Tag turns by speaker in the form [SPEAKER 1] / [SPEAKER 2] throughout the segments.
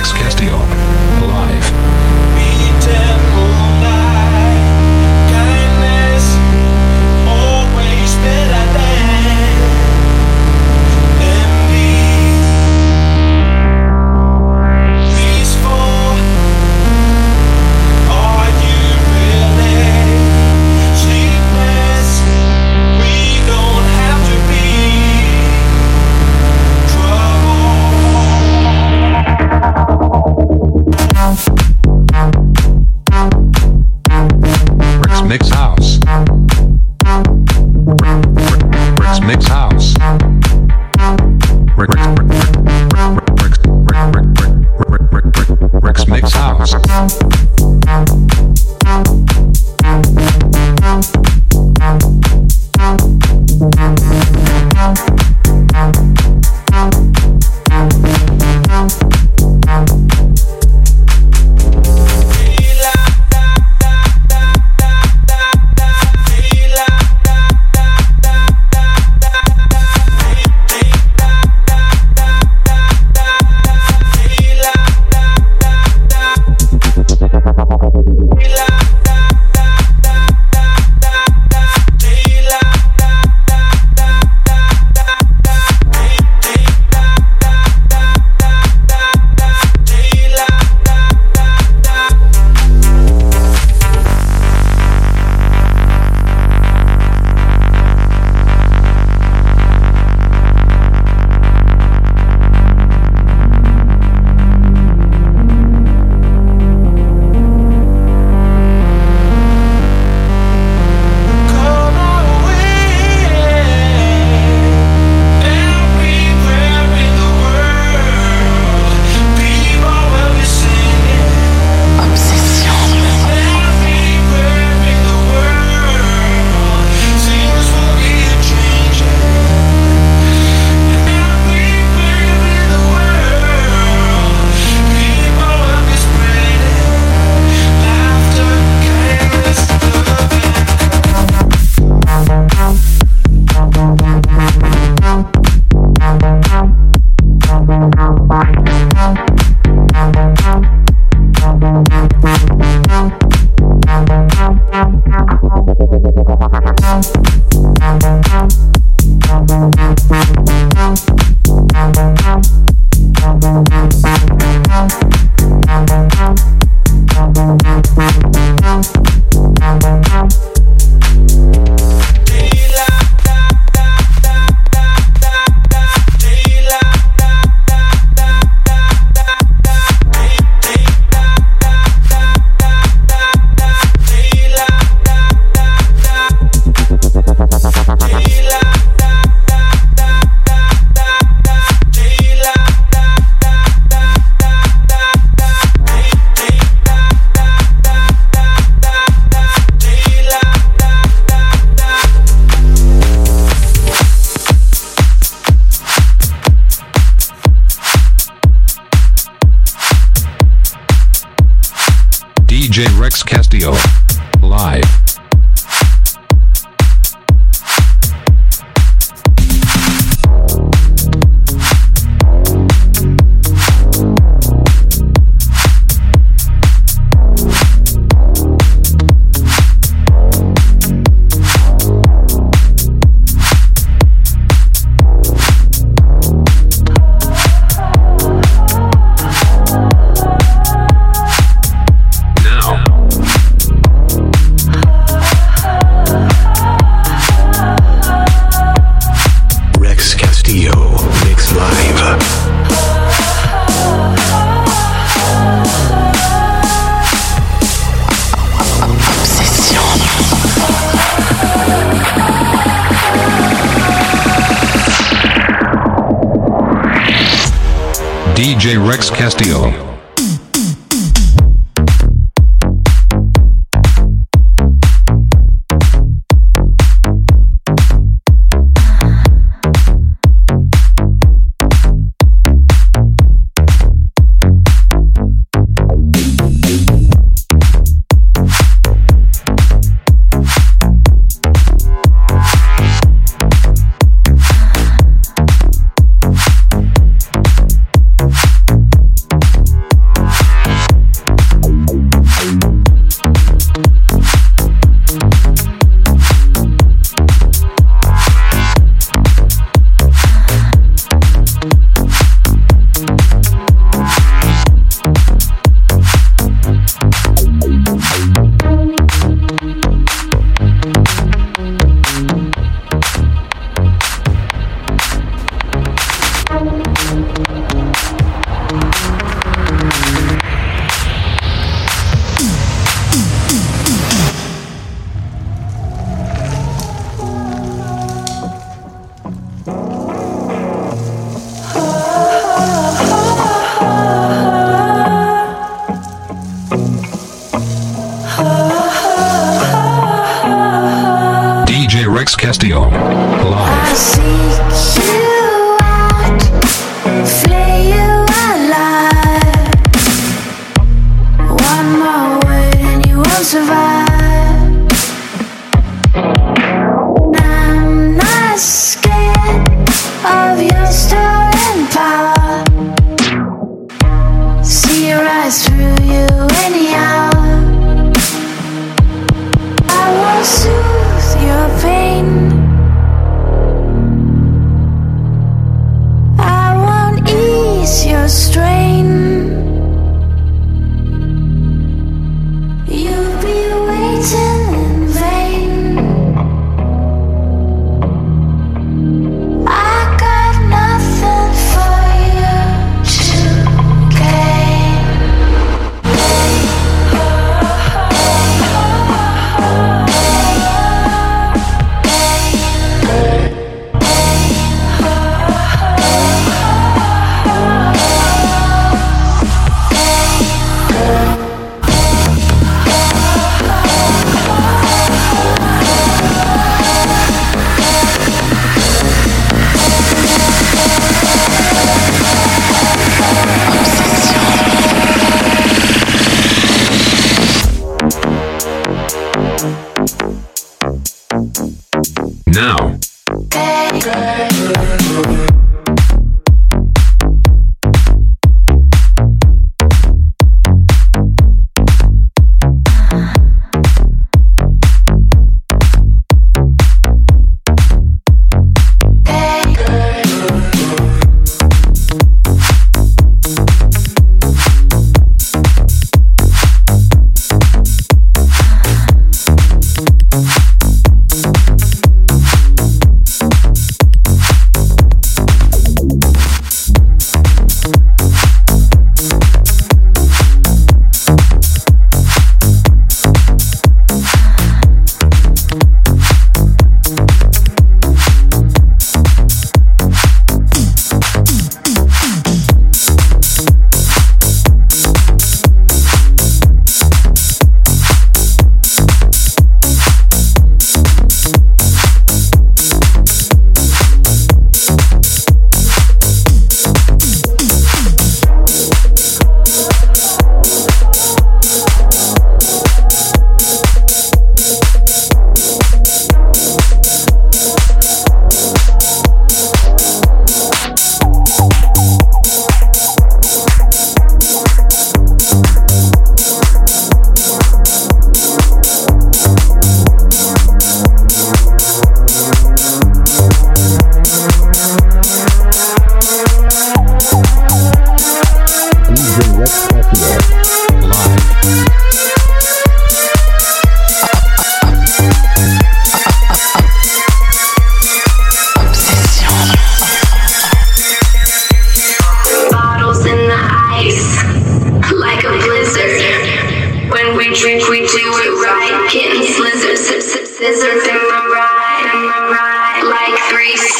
[SPEAKER 1] Rex Castillo.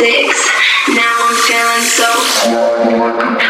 [SPEAKER 2] Six. Now I'm feeling so.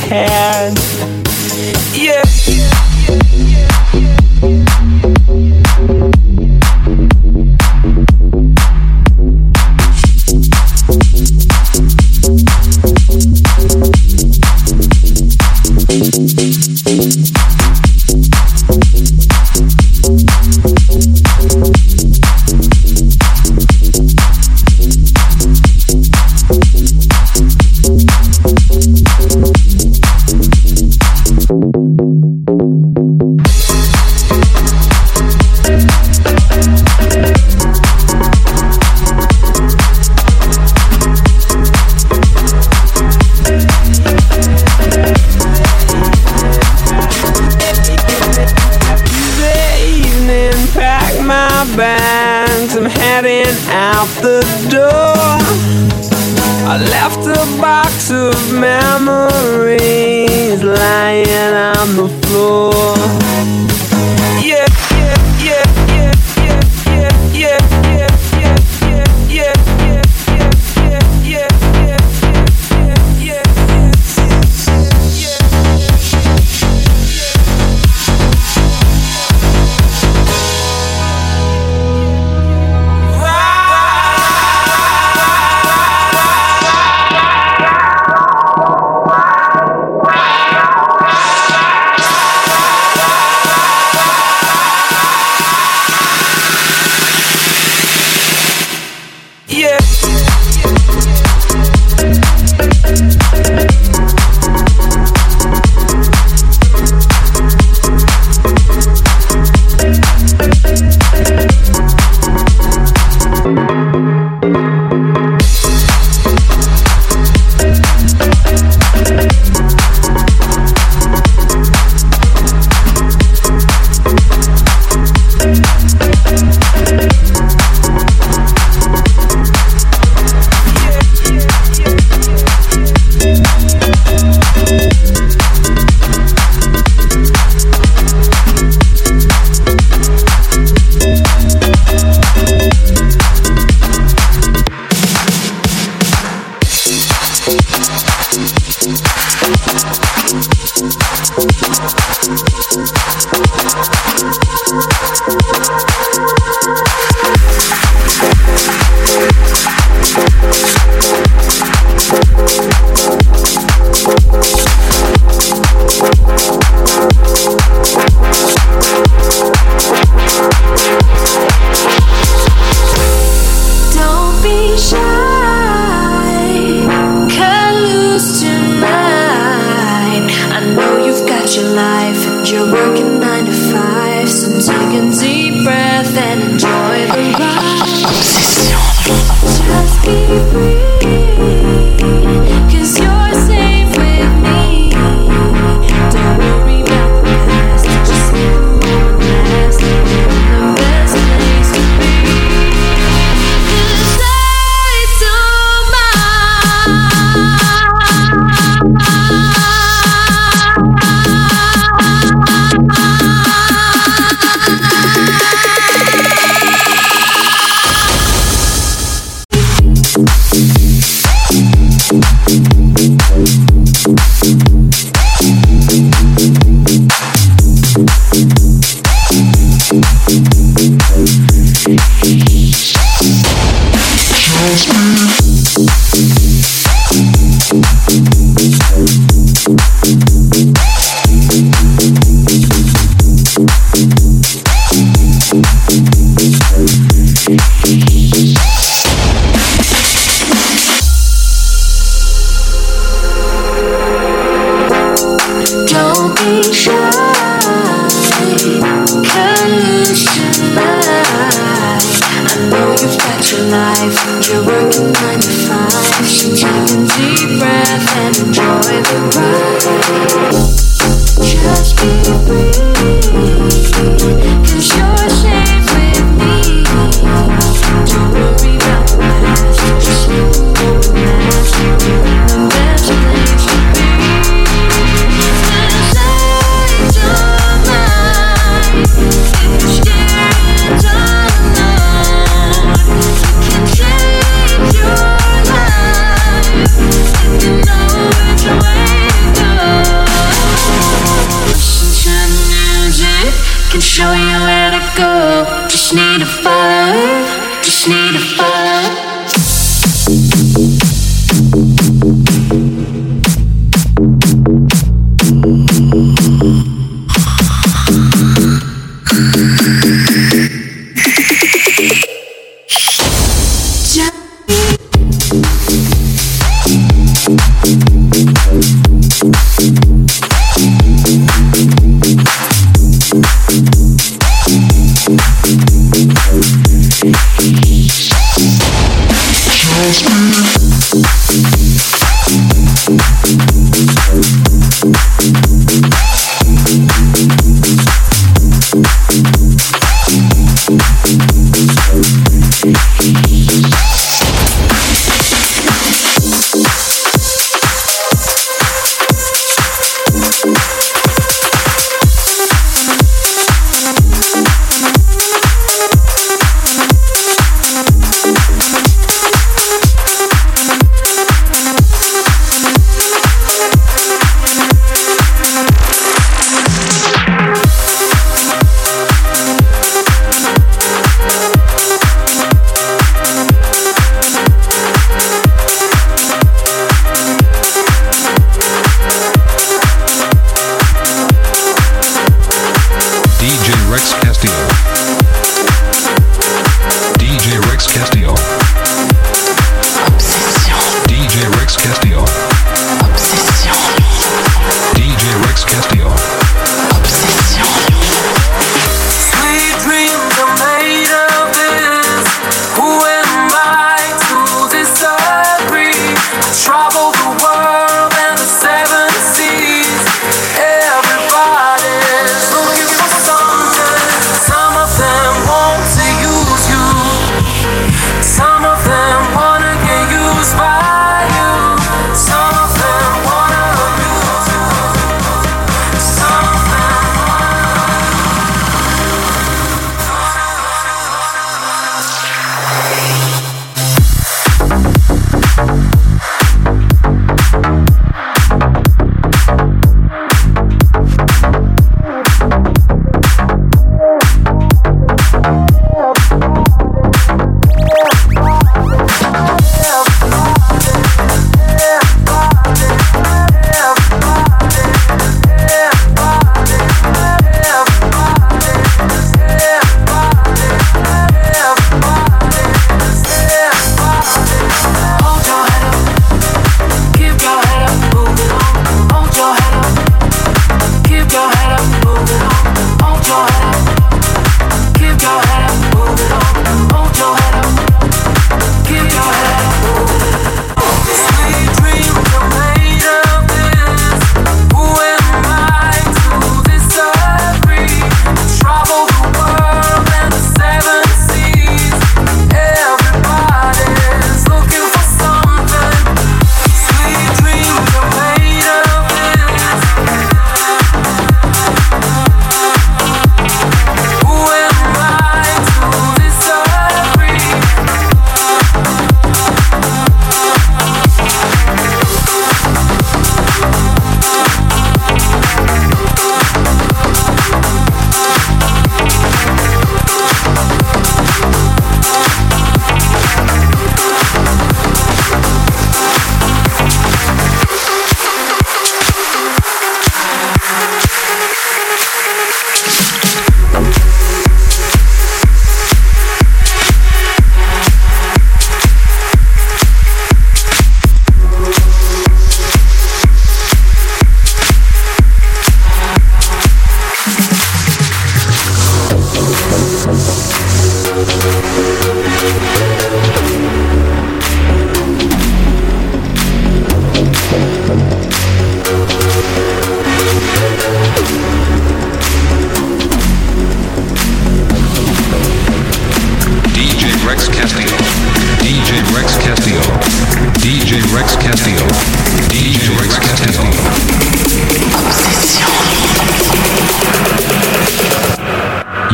[SPEAKER 3] Hands, Yeah. The door.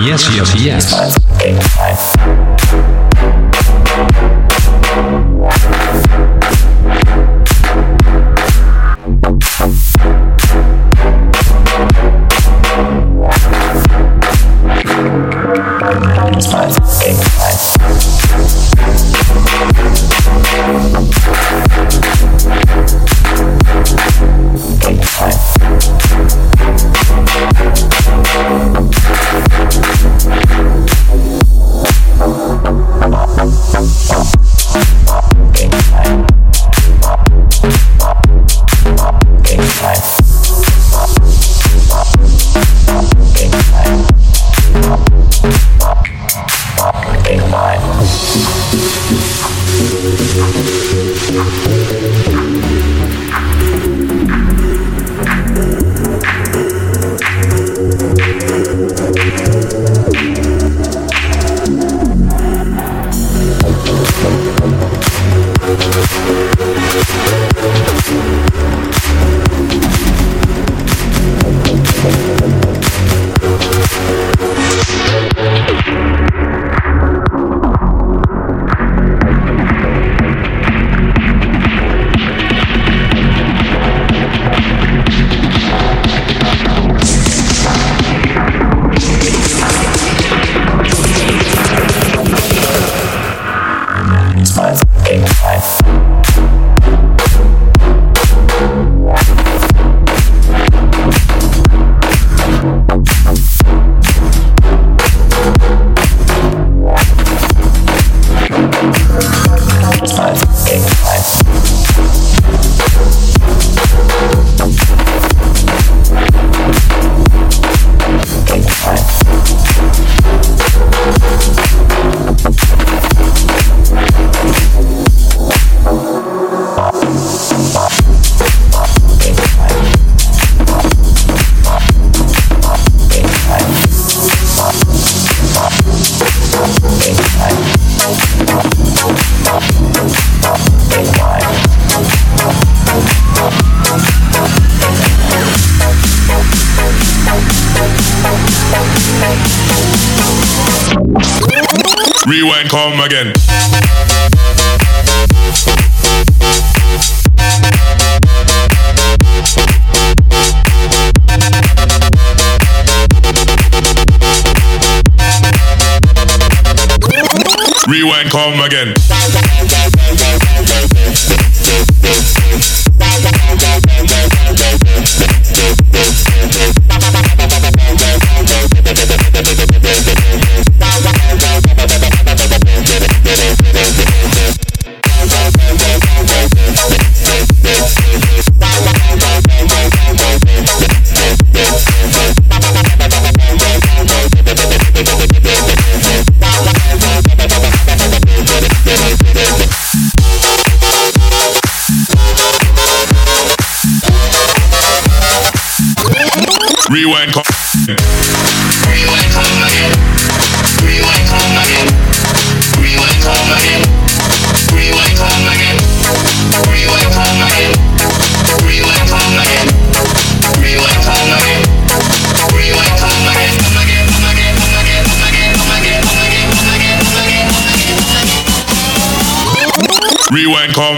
[SPEAKER 4] Yes, yes, yes. Rewind, come again. Rewind, come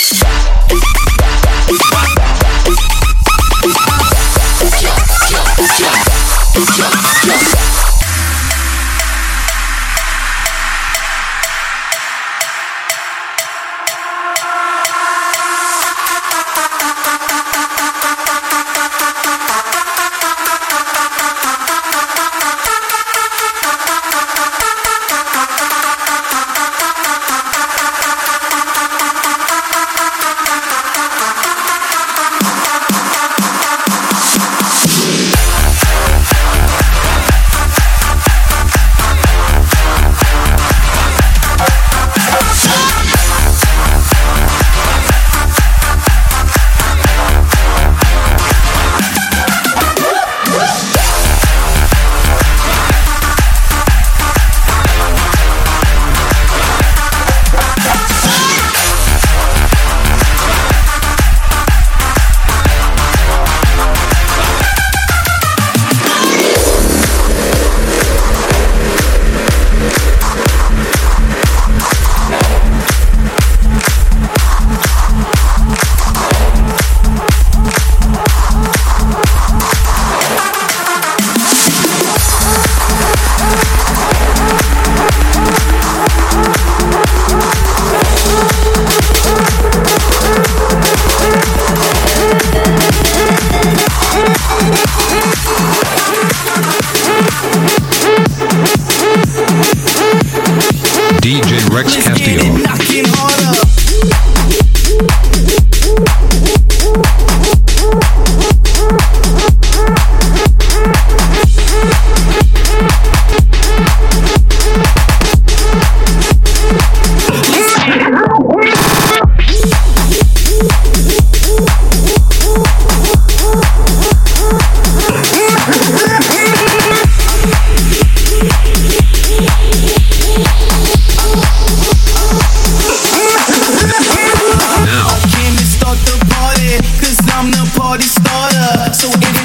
[SPEAKER 5] love. So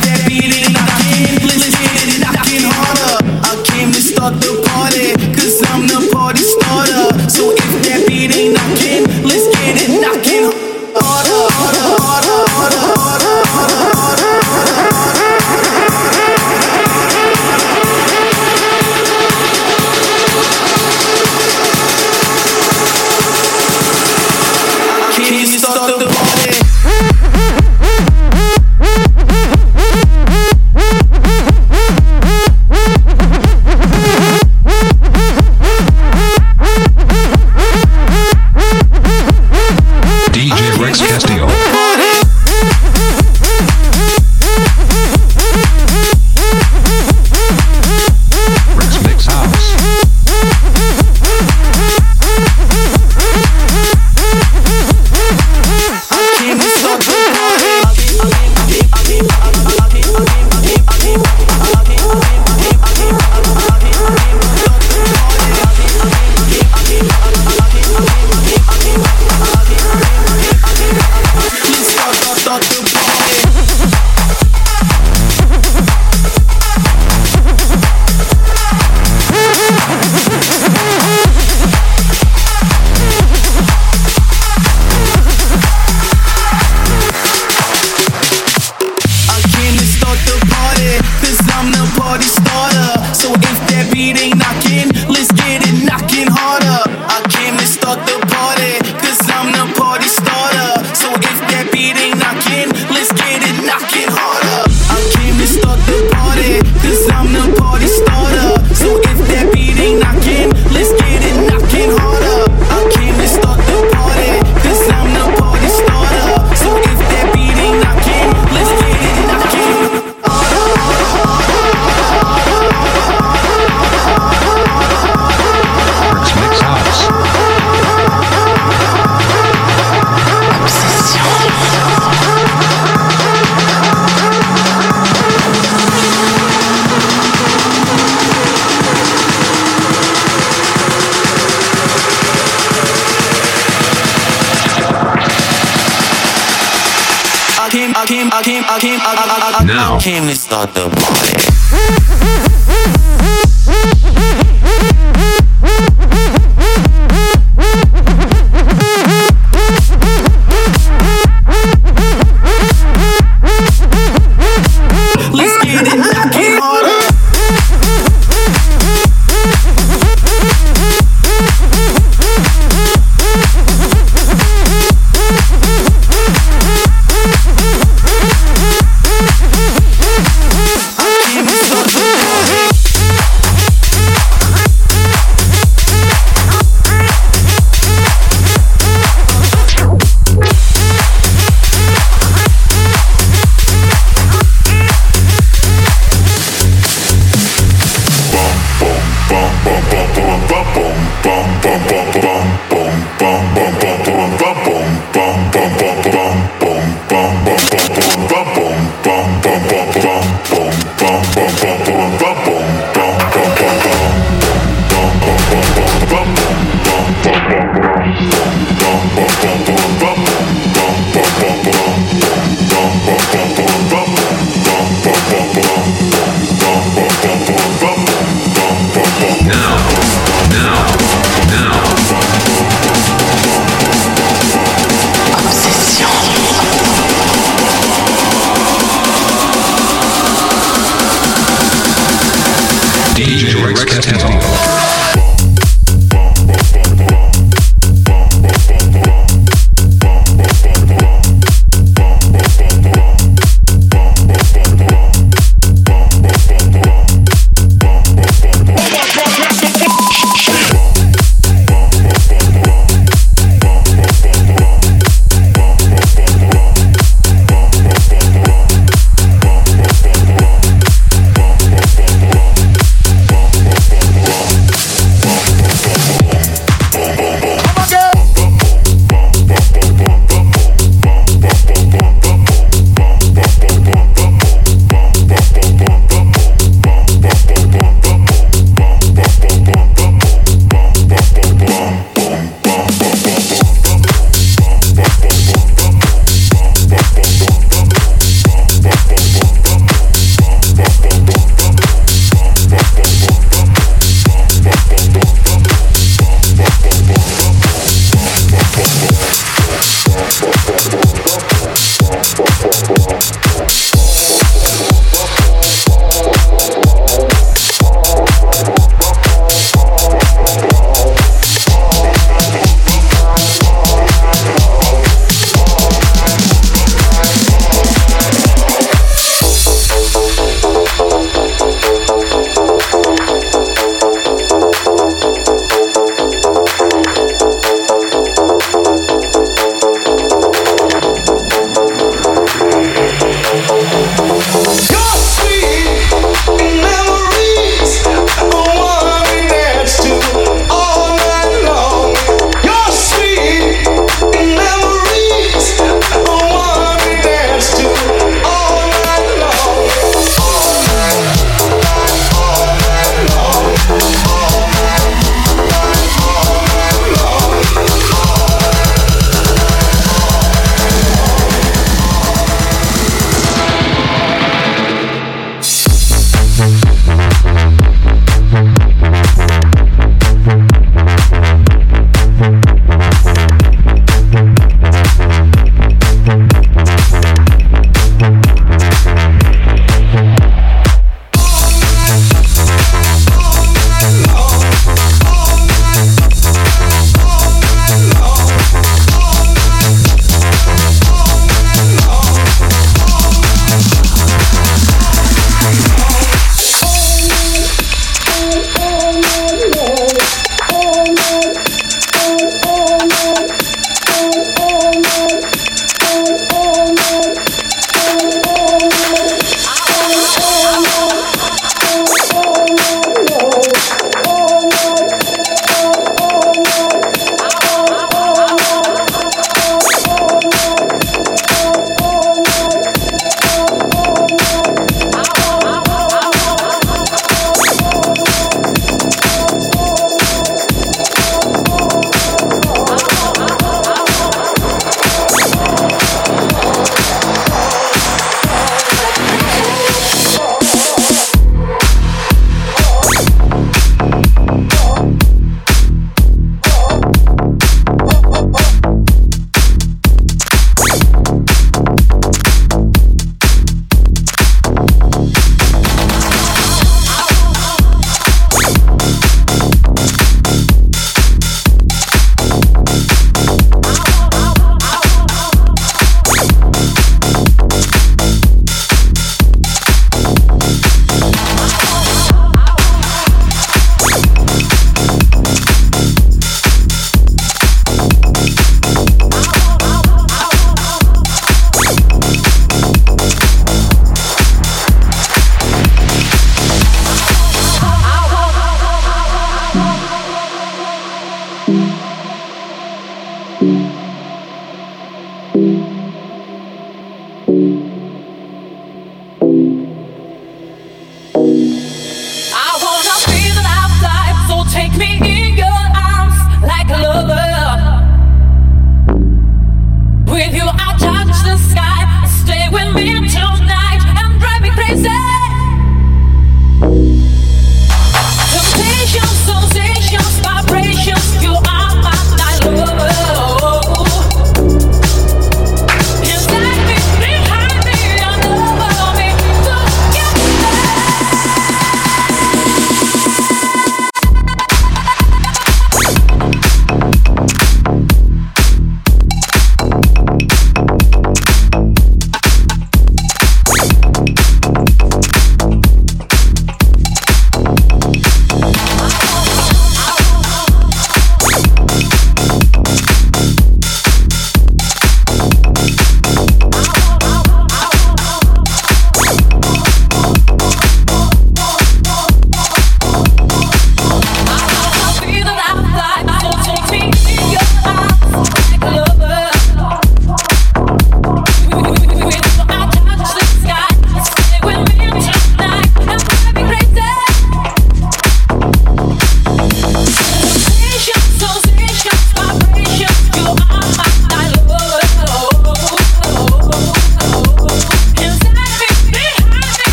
[SPEAKER 5] I came, I came, I, I, I, I, I came to start the party.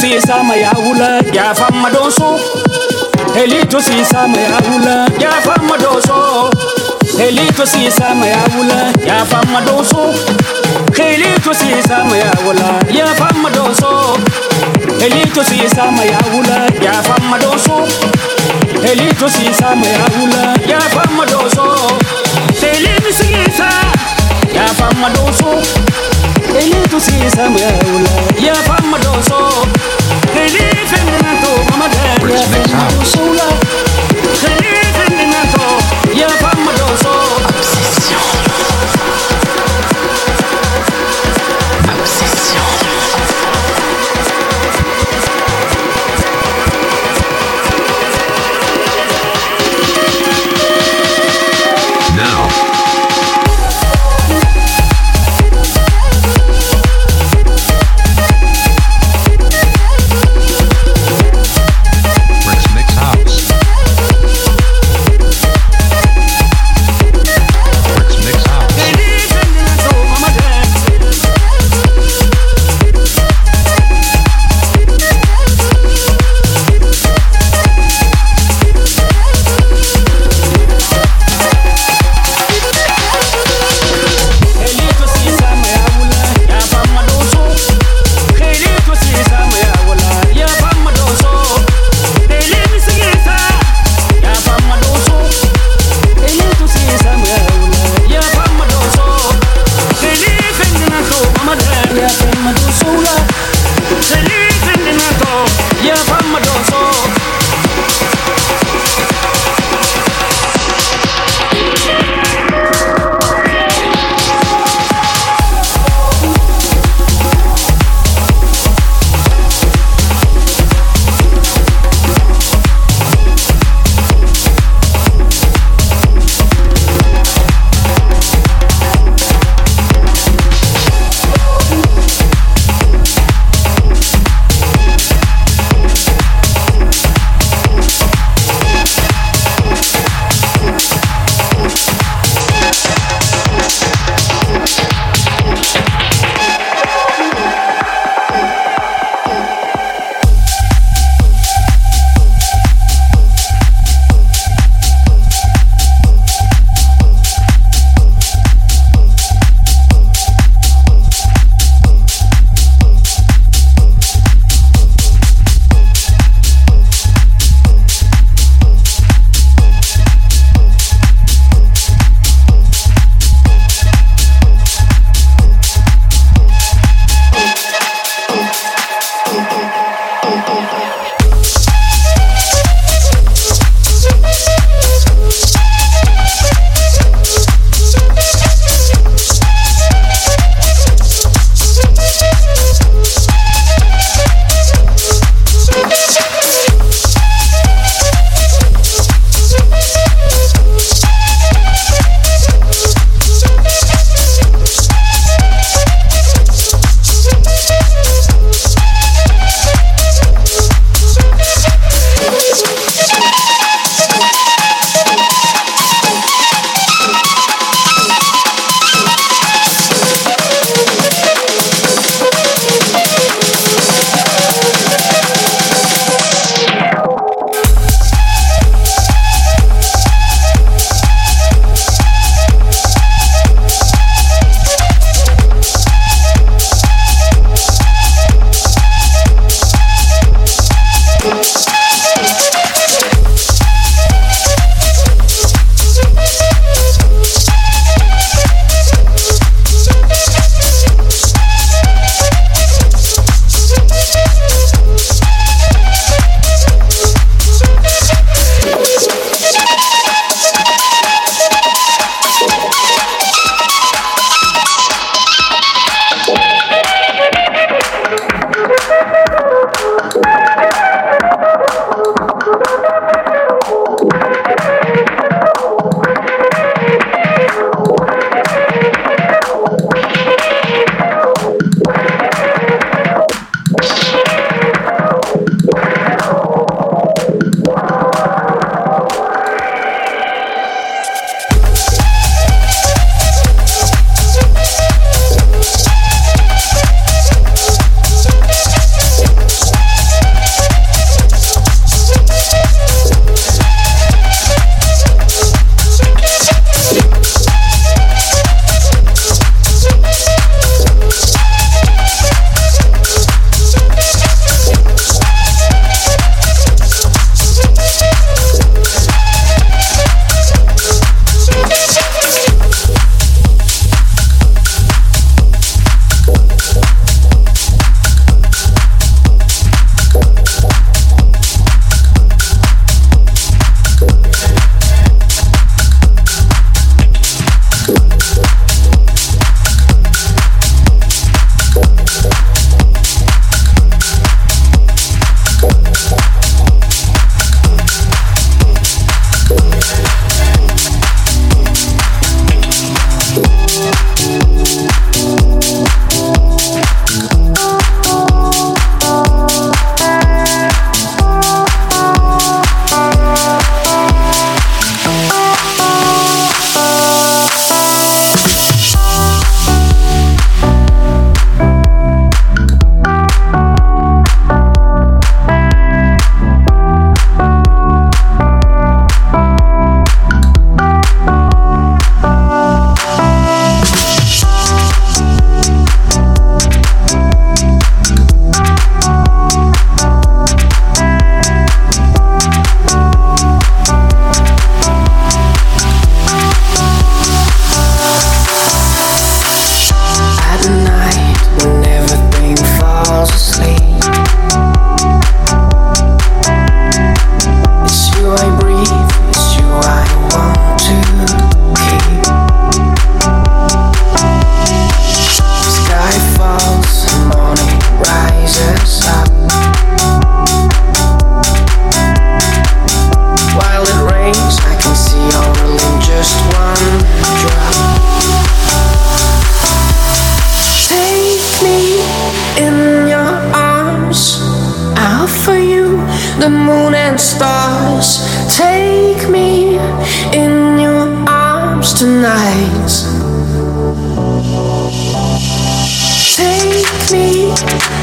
[SPEAKER 1] siisama yaawula jaafama doosoo. Eliitu siisama
[SPEAKER 6] yaawula si sa Eliitu siisama yaawula jaafama doosoo. Eliitu siisama yaawula jaafama doosoo. Eliitu siisama yaawula jaafama doosoo. Eliitu siisama yaawula ya doosoo. Eliitu
[SPEAKER 1] siisama jaafama doosoo. Eliitu
[SPEAKER 7] siisama yaawula jaafama doosoo. 啊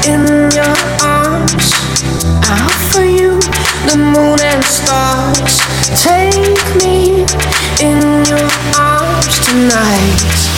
[SPEAKER 7] in your arms. I you the moon and stars. Take me in your arms tonight.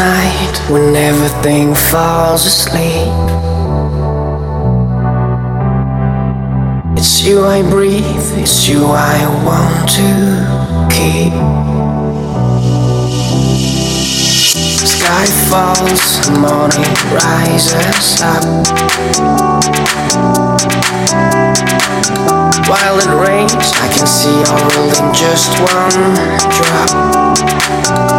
[SPEAKER 7] Night, when everything falls asleep, it's you I breathe, it's you I want to keep. Sky falls, morning rises up. While it rains, I can see world in just one drop.